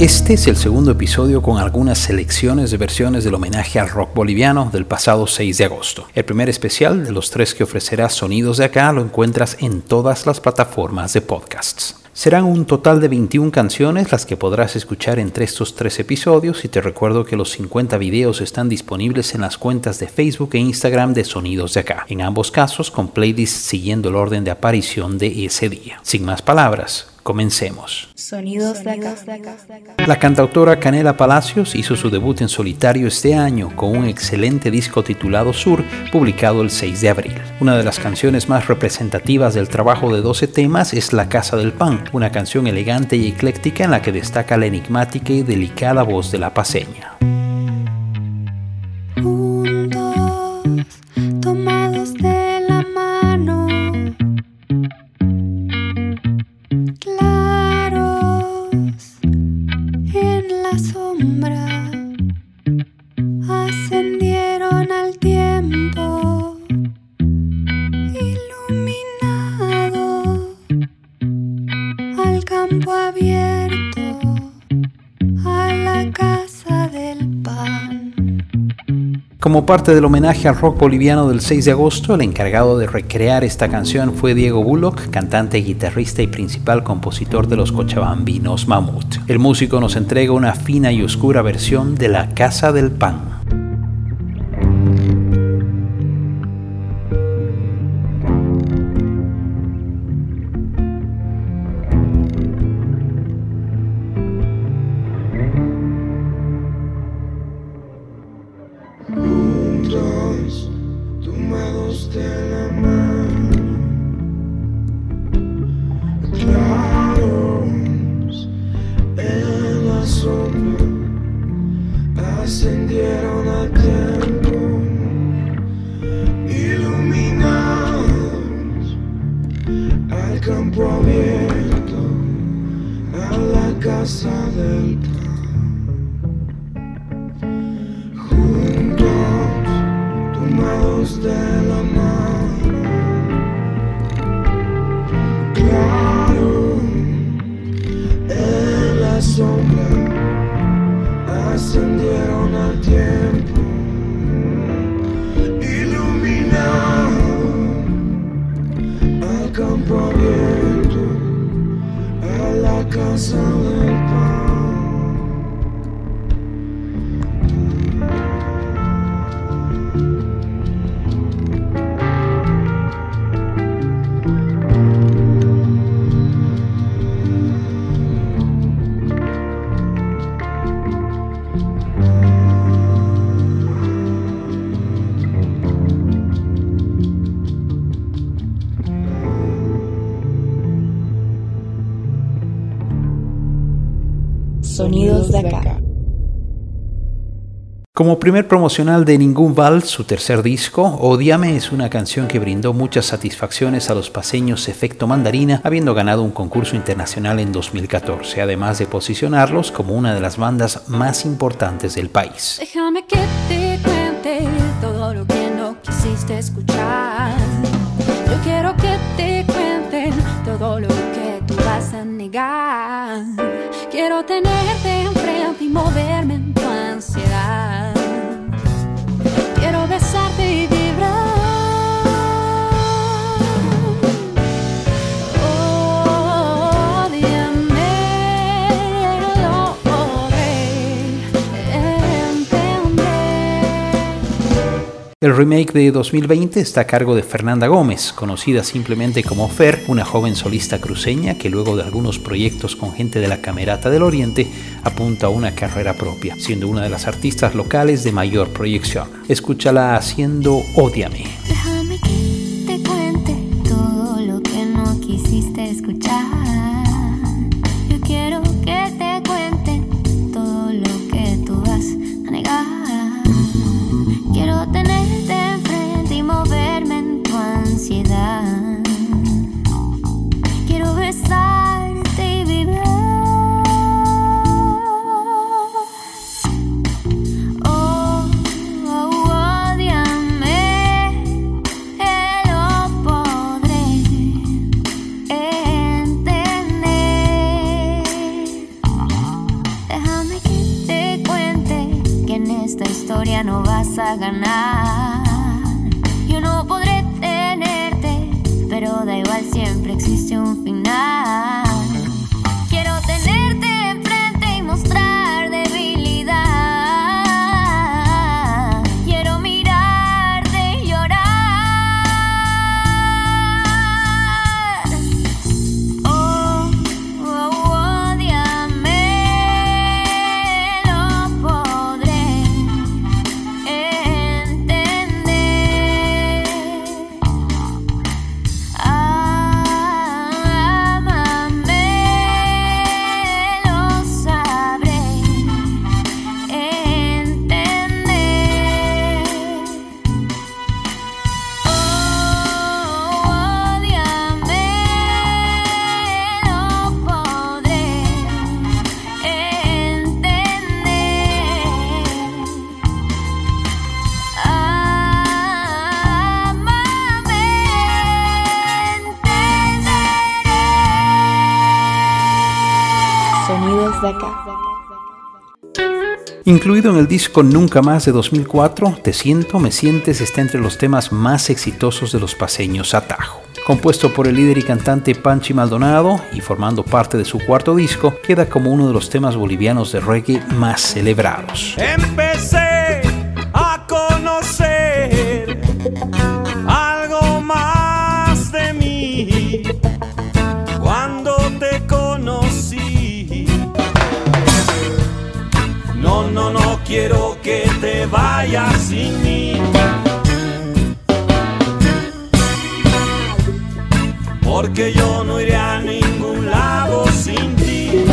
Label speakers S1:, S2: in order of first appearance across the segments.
S1: Este es el segundo episodio con algunas selecciones de versiones del homenaje al rock boliviano del pasado 6 de agosto. El primer especial de los tres que ofrecerá Sonidos de acá lo encuentras en todas las plataformas de podcasts. Serán un total de 21 canciones las que podrás escuchar entre estos tres episodios y te recuerdo que los 50 videos están disponibles en las cuentas de Facebook e Instagram de Sonidos de Acá, en ambos casos con playlists siguiendo el orden de aparición de ese día. Sin más palabras, Comencemos. Sonidos de acá. La cantautora Canela Palacios hizo su debut en solitario este año con un excelente disco titulado Sur, publicado el 6 de abril. Una de las canciones más representativas del trabajo de 12 temas es La Casa del Pan, una canción elegante y ecléctica en la que destaca la enigmática y delicada voz de la paseña. Parte del homenaje al rock boliviano del 6 de agosto, el encargado de recrear esta canción fue Diego Bullock, cantante, guitarrista y principal compositor de los cochabambinos Mamut. El músico nos entrega una fina y oscura versión de La Casa del Pan.
S2: De acá.
S1: Como primer promocional de Ningún Vals, su tercer disco, Odiame es una canción que brindó muchas satisfacciones a los paseños Efecto Mandarina, habiendo ganado un concurso internacional en 2014, además de posicionarlos como una de las bandas más importantes del país.
S3: Déjame que te cuente todo lo que no quisiste escuchar. Yo quiero que te cuenten todo lo que tú vas a negar. Quiero tenerte enfrente y moverme en tu ansiedad. Quiero besarte y
S1: El remake de 2020 está a cargo de Fernanda Gómez, conocida simplemente como Fer, una joven solista cruceña que luego de algunos proyectos con gente de la Camerata del Oriente apunta a una carrera propia, siendo una de las artistas locales de mayor proyección. Escúchala haciendo Odiame.
S2: ganar.
S1: Incluido en el disco Nunca Más de 2004, Te Siento, Me Sientes está entre los temas más exitosos de los paseños Atajo. Compuesto por el líder y cantante Panchi Maldonado y formando parte de su cuarto disco, queda como uno de los temas bolivianos de reggae más celebrados.
S4: Empecé te vayas sin mí. Porque yo no iré a ningún lado sin ti.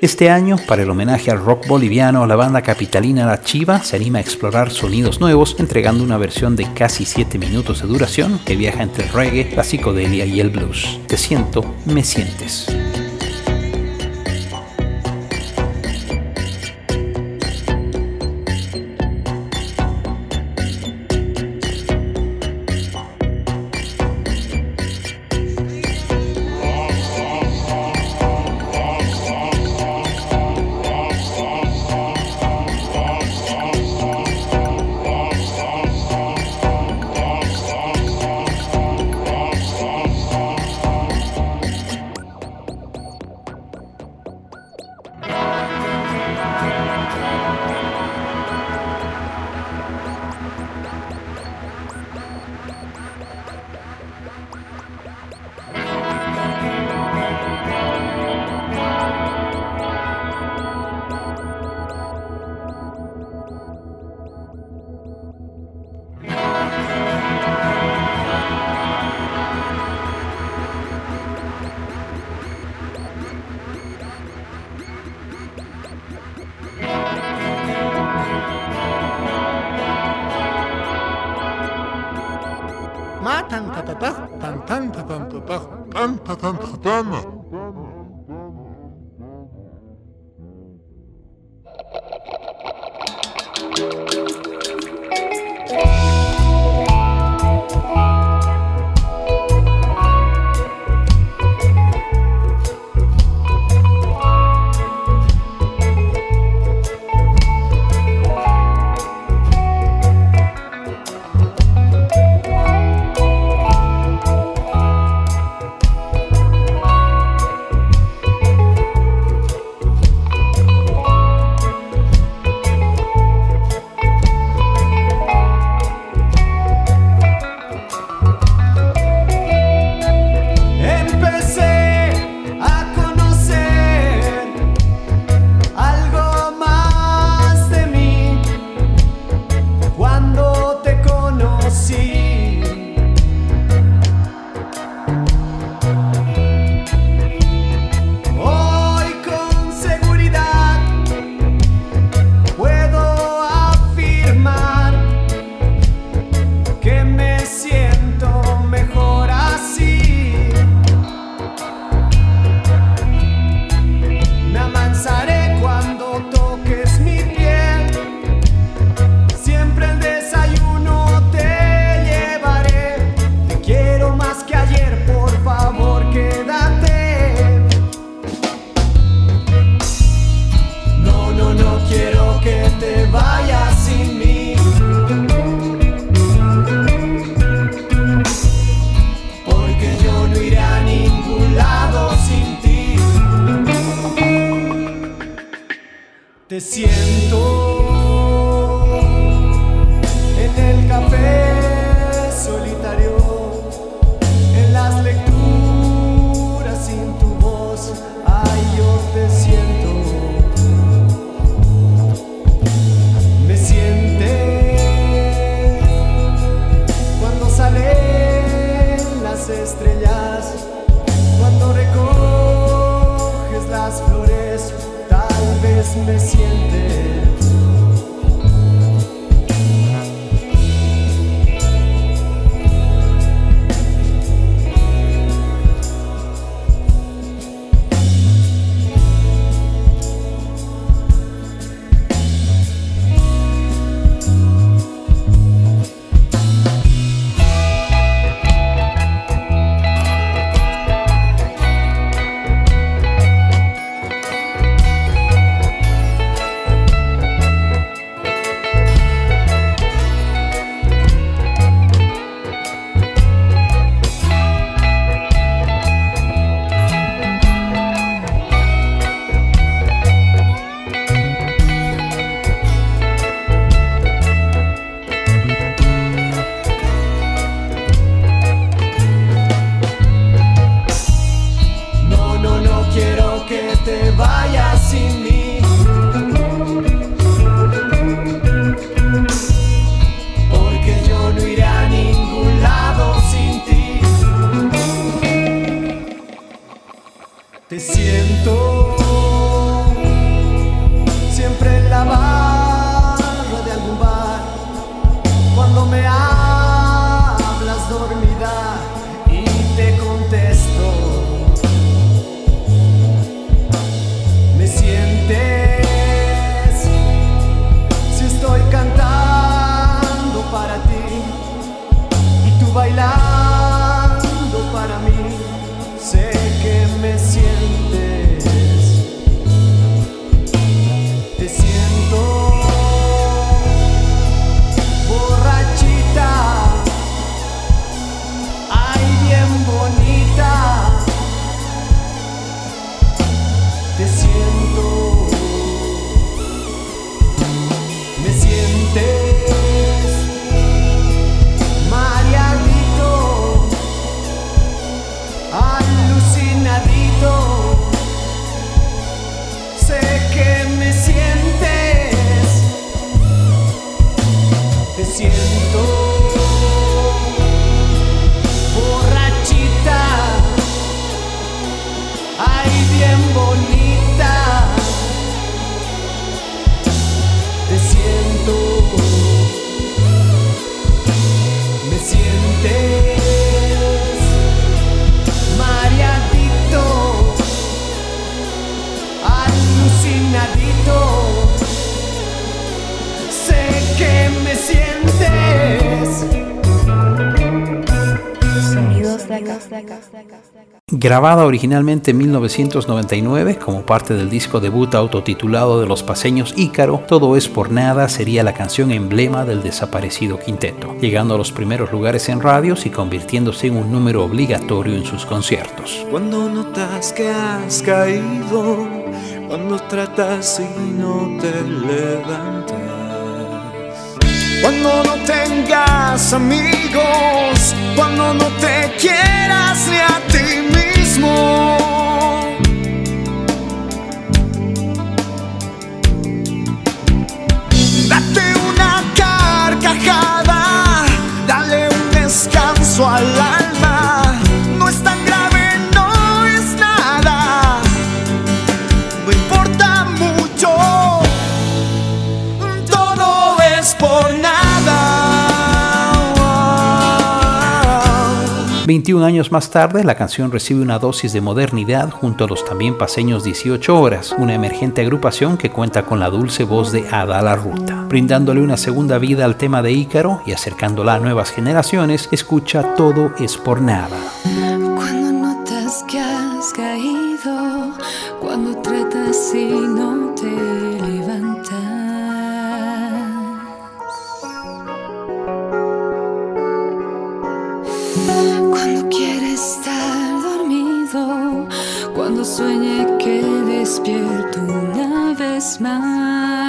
S1: Este año, para el homenaje al rock boliviano, la banda capitalina La Chiva se anima a explorar sonidos nuevos, entregando una versión de casi 7 minutos de duración que viaja entre el reggae, la psicodelia y el blues. Te siento, me sientes.
S5: Te siento. me sientes. Sé que me sientes.
S6: Sonidos de acá.
S1: Grabada originalmente en 1999 como parte del disco debut autotitulado de los paseños Ícaro, Todo es por nada sería la canción emblema del desaparecido quinteto, llegando a los primeros lugares en radios y convirtiéndose en un número obligatorio en sus conciertos.
S5: Cuando notas que has caído, cuando tratas y no te levantas. Cuando no tengas amigos, cuando no te quieras ni a ti mismo. Date una carcajada, dale un descanso al alma.
S1: 21 años más tarde, la canción recibe una dosis de modernidad junto a los también paseños 18 Horas, una emergente agrupación que cuenta con la dulce voz de Ada La Ruta. Brindándole una segunda vida al tema de Ícaro y acercándola a nuevas generaciones, escucha Todo es por nada.
S3: Sueñe que despierto una vez más.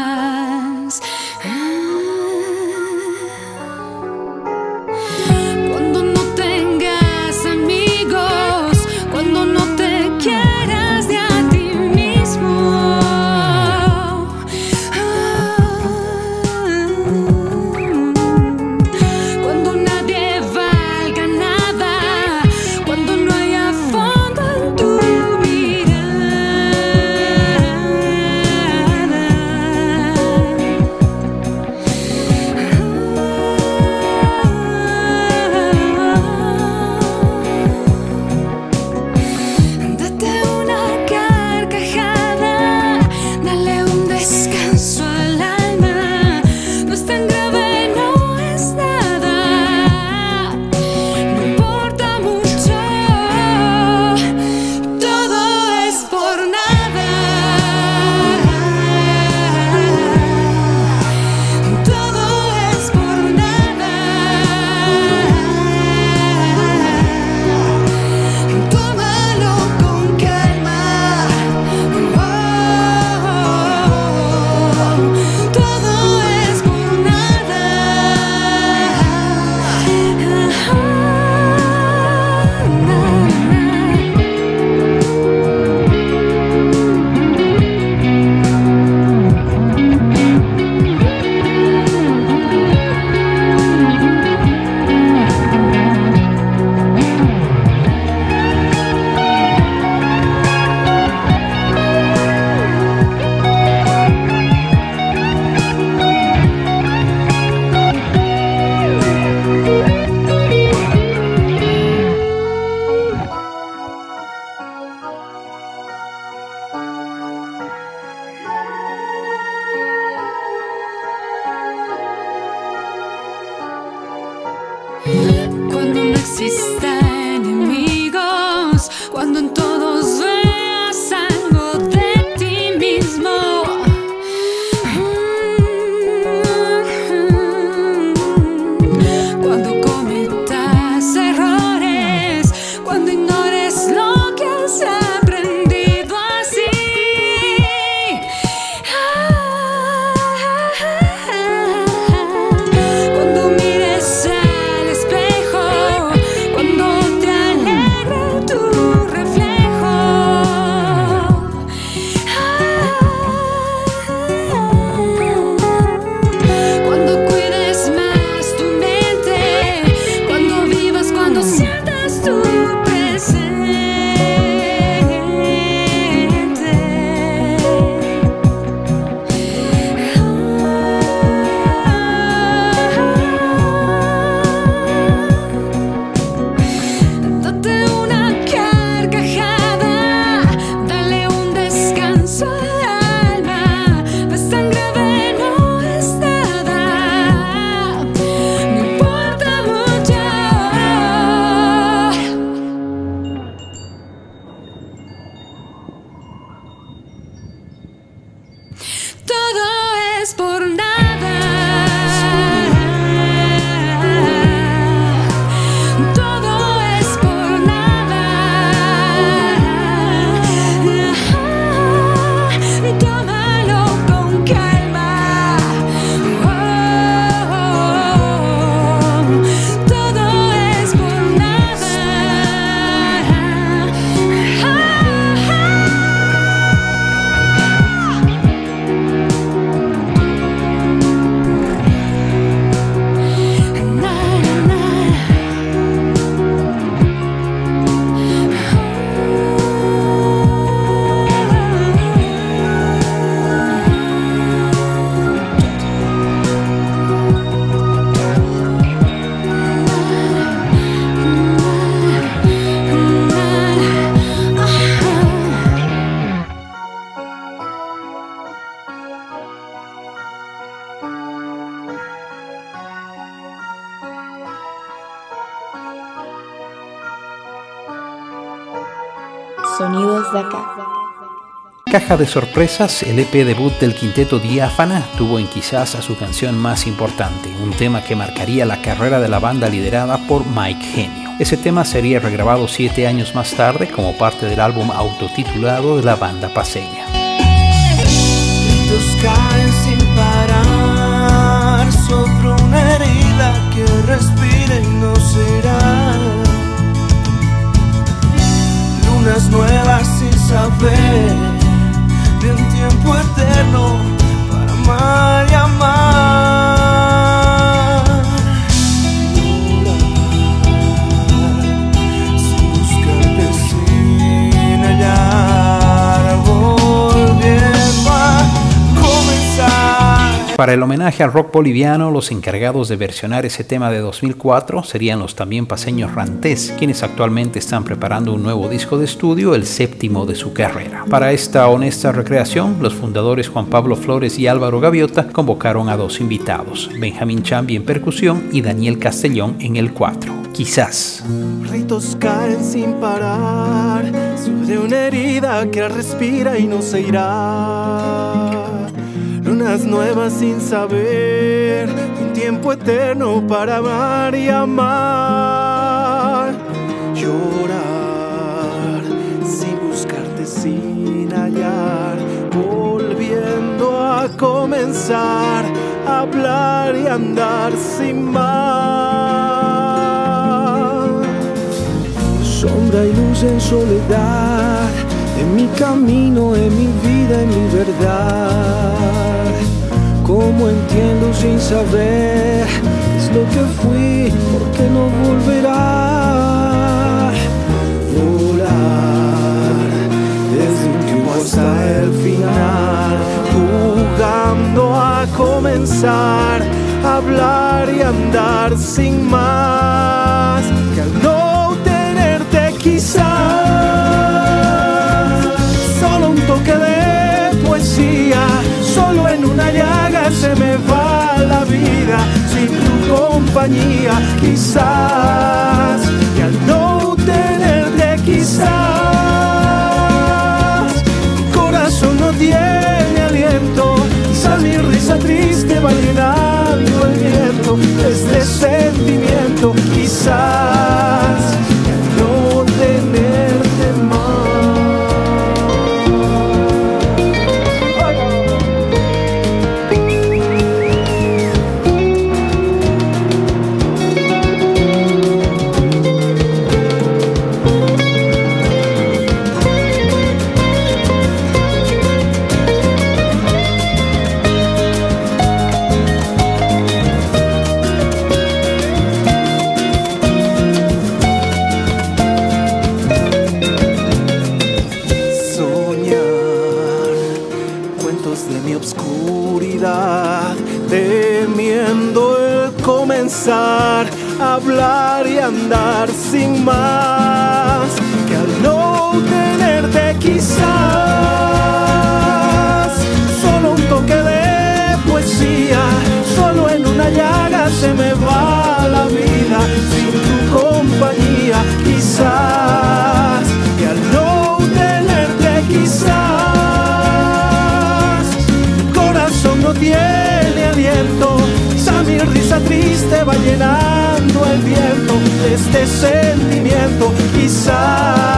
S2: Sonidos de acá.
S1: Caja de sorpresas, el EP debut del quinteto Diáfana tuvo en quizás a su canción más importante, un tema que marcaría la carrera de la banda liderada por Mike Genio. Ese tema sería regrabado siete años más tarde como parte del álbum autotitulado de la banda paseña.
S4: Lunas nuevas sin saber en tiempo eterno para amar y amar.
S1: Para el homenaje al rock boliviano, los encargados de versionar ese tema de 2004 serían los también paseños Rantés, quienes actualmente están preparando un nuevo disco de estudio, el séptimo de su carrera. Para esta honesta recreación, los fundadores Juan Pablo Flores y Álvaro Gaviota convocaron a dos invitados, Benjamín Chambi en percusión y Daniel Castellón en el 4. Quizás.
S4: Ritos sin parar sobre una herida que respira y no se irá. Nuevas sin saber, un tiempo eterno para amar y amar. Llorar sin buscarte, sin hallar, volviendo a comenzar, hablar y andar sin más sombra y luz en soledad, en mi camino, en mi vida, en mi verdad. Como entiendo sin saber es lo que fui, porque no volverá. Volar desde un tiempo hasta el final, jugando a comenzar, hablar y andar sin más. Que al no tenerte quizás se me va la vida sin tu compañía, quizás. Que al no tenerte quizás. Corazón no tiene aliento, quizás mi risa triste va llenando el viento, este sentimiento quizás hablar y andar sin más, que al no tenerte quizás llenando el viento de este sentimiento, quizás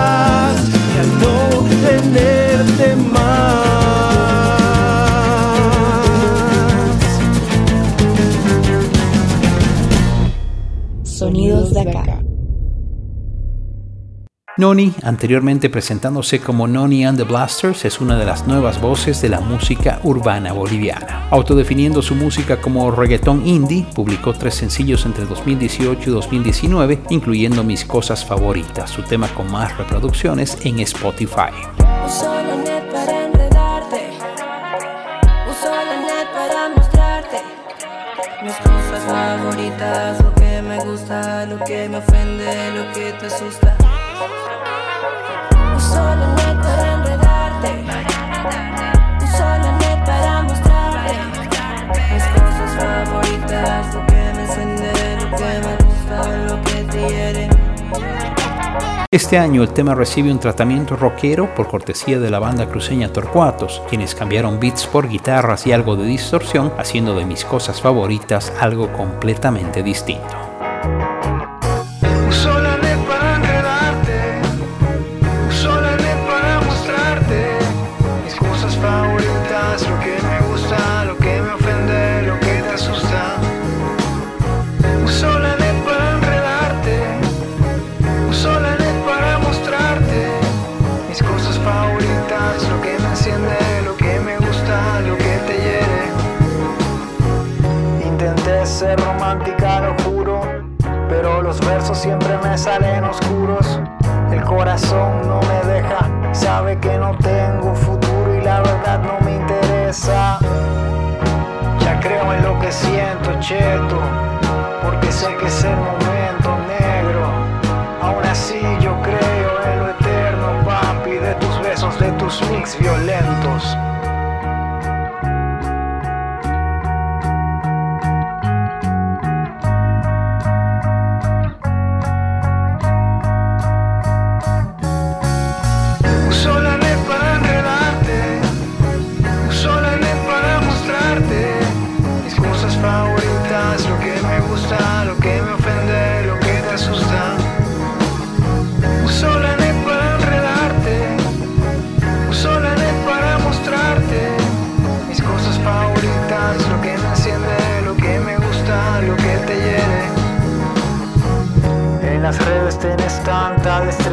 S1: Noni, anteriormente presentándose como Noni and the Blasters, es una de las nuevas voces de la música urbana boliviana. Autodefiniendo su música como reggaetón indie, publicó tres sencillos entre 2018 y 2019, incluyendo Mis Cosas Favoritas, su tema con más reproducciones en Spotify.
S3: Mis cosas favoritas, lo que me gusta, lo que me ofende, lo que te asusta.
S1: Este año el tema recibe un tratamiento rockero por cortesía de la banda cruceña Torcuatos, quienes cambiaron beats por guitarras y algo de distorsión, haciendo de mis cosas favoritas algo completamente distinto.
S7: Porque sé que es el momento negro. Aún así yo creo en lo eterno, papi, de tus besos, de tus mix violentos.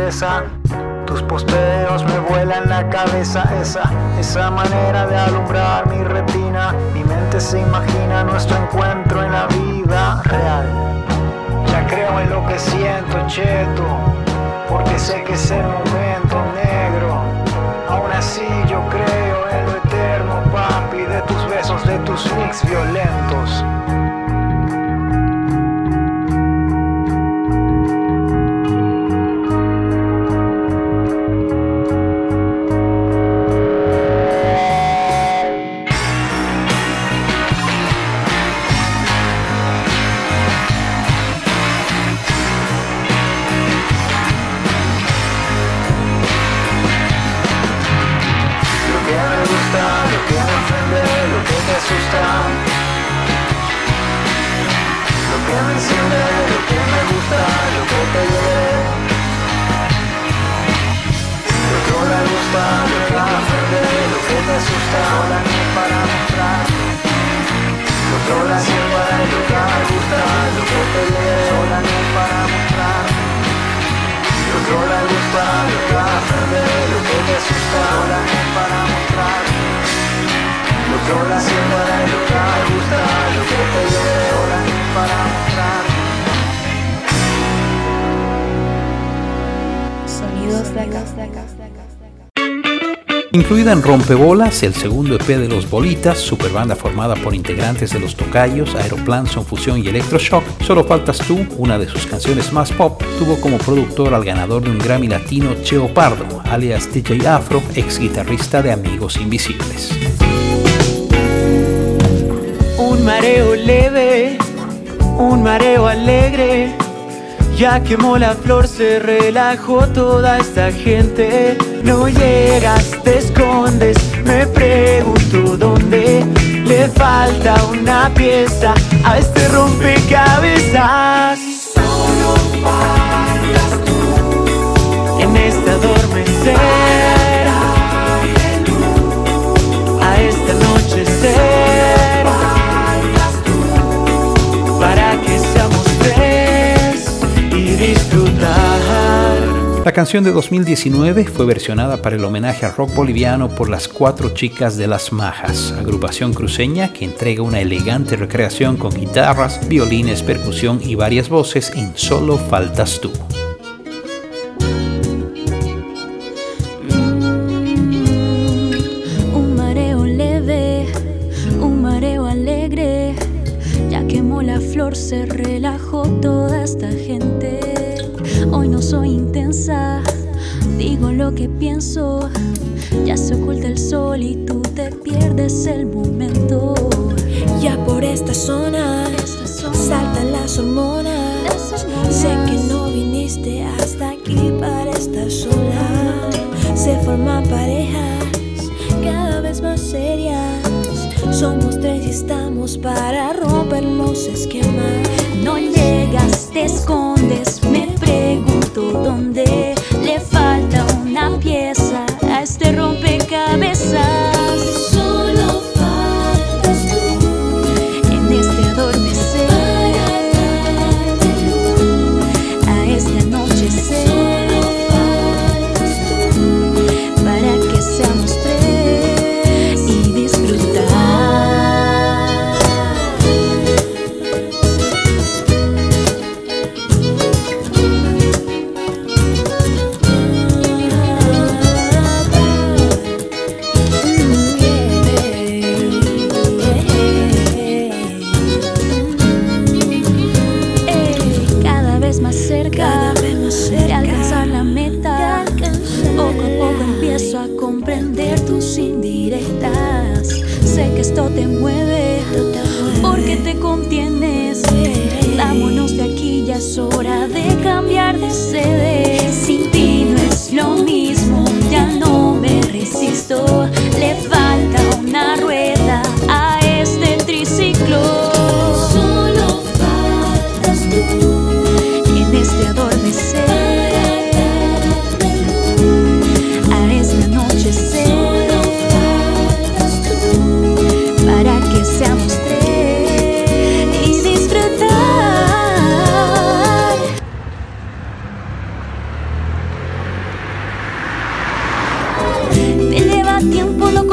S7: Destreza. Tus posteos me vuelan la cabeza, esa, esa manera de alumbrar mi retina. Mi mente se imagina nuestro encuentro en la vida real. Ya creo en lo que siento, cheto, porque sé que es el momento negro. Aún así yo creo en lo eterno, papi, de tus besos, de tus mix violentos. Me lo que me gusta, lo gusta, lo que te asusta. Hola ni para mostrar. Lo que le sirva, lo que gusta, lo que te para mostrar. Lo que lo que ofende, lo que te asusta. Hola ni para mostrar. Lo que lo que gusta, lo que te hiere. Para mostrar.
S6: Sonidos de acá.
S1: Incluida en Rompebolas, el segundo EP de Los Bolitas, superbanda formada por integrantes de Los Tocayos, Aeroplan, Son Fusión y Electroshock, Solo Faltas Tú, una de sus canciones más pop, tuvo como productor al ganador de un Grammy Latino, Cheo Pardo, alias DJ Afro, ex guitarrista de Amigos Invisibles.
S8: Un mareo leve, mareo alegre. Ya quemó la flor, se relajó toda esta gente. No llegas, te escondes, me pregunto dónde le falta una pieza a este rompecabezas. Solo faltas tú en este adormecer, a este anochecer
S1: La canción de 2019 fue versionada para el homenaje al rock boliviano por las cuatro chicas de Las Majas, agrupación cruceña que entrega una elegante recreación con guitarras, violines, percusión y varias voces en Solo Faltas Tú.
S9: Se relajó toda esta gente. Hoy no soy intensa, digo lo que pienso. Ya se oculta el sol y tú te pierdes el momento.
S10: Ya por esta zona saltan las hormonas. Sé que no viniste hasta aquí para estás sola. Se forman parejas cada vez más serias. Somos tres y estamos para romper los esquemas.
S9: No llegas, te escondes,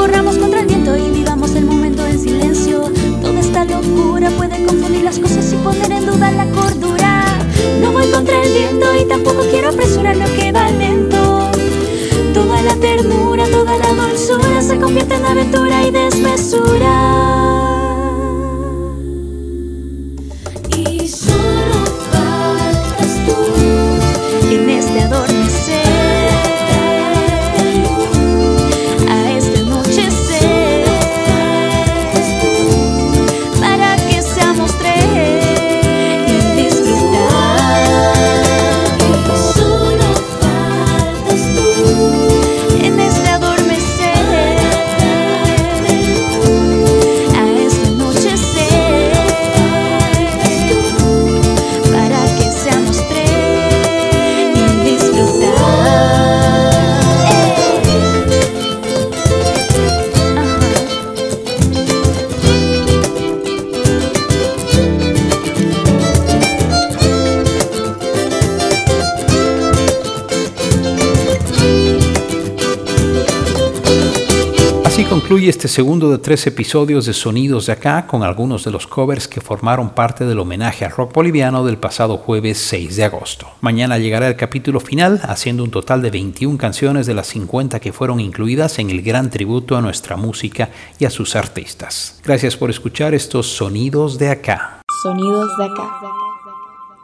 S9: corramos contra el viento y vivamos el momento en silencio. Toda esta locura puede confundir las cosas y poner en duda la cordura. No voy contra el viento y tampoco quiero apresurar lo que va lento. Toda la ternura, toda la dulzura se convierte en aventura y desmesura.
S1: Concluye este segundo de tres episodios de Sonidos de Acá con algunos de los covers que formaron parte del homenaje al rock boliviano del pasado jueves 6 de agosto. Mañana llegará el capítulo final haciendo un total de 21 canciones de las 50 que fueron incluidas en el gran tributo a nuestra música y a sus artistas. Gracias por escuchar estos Sonidos de Acá.
S6: Sonidos de acá.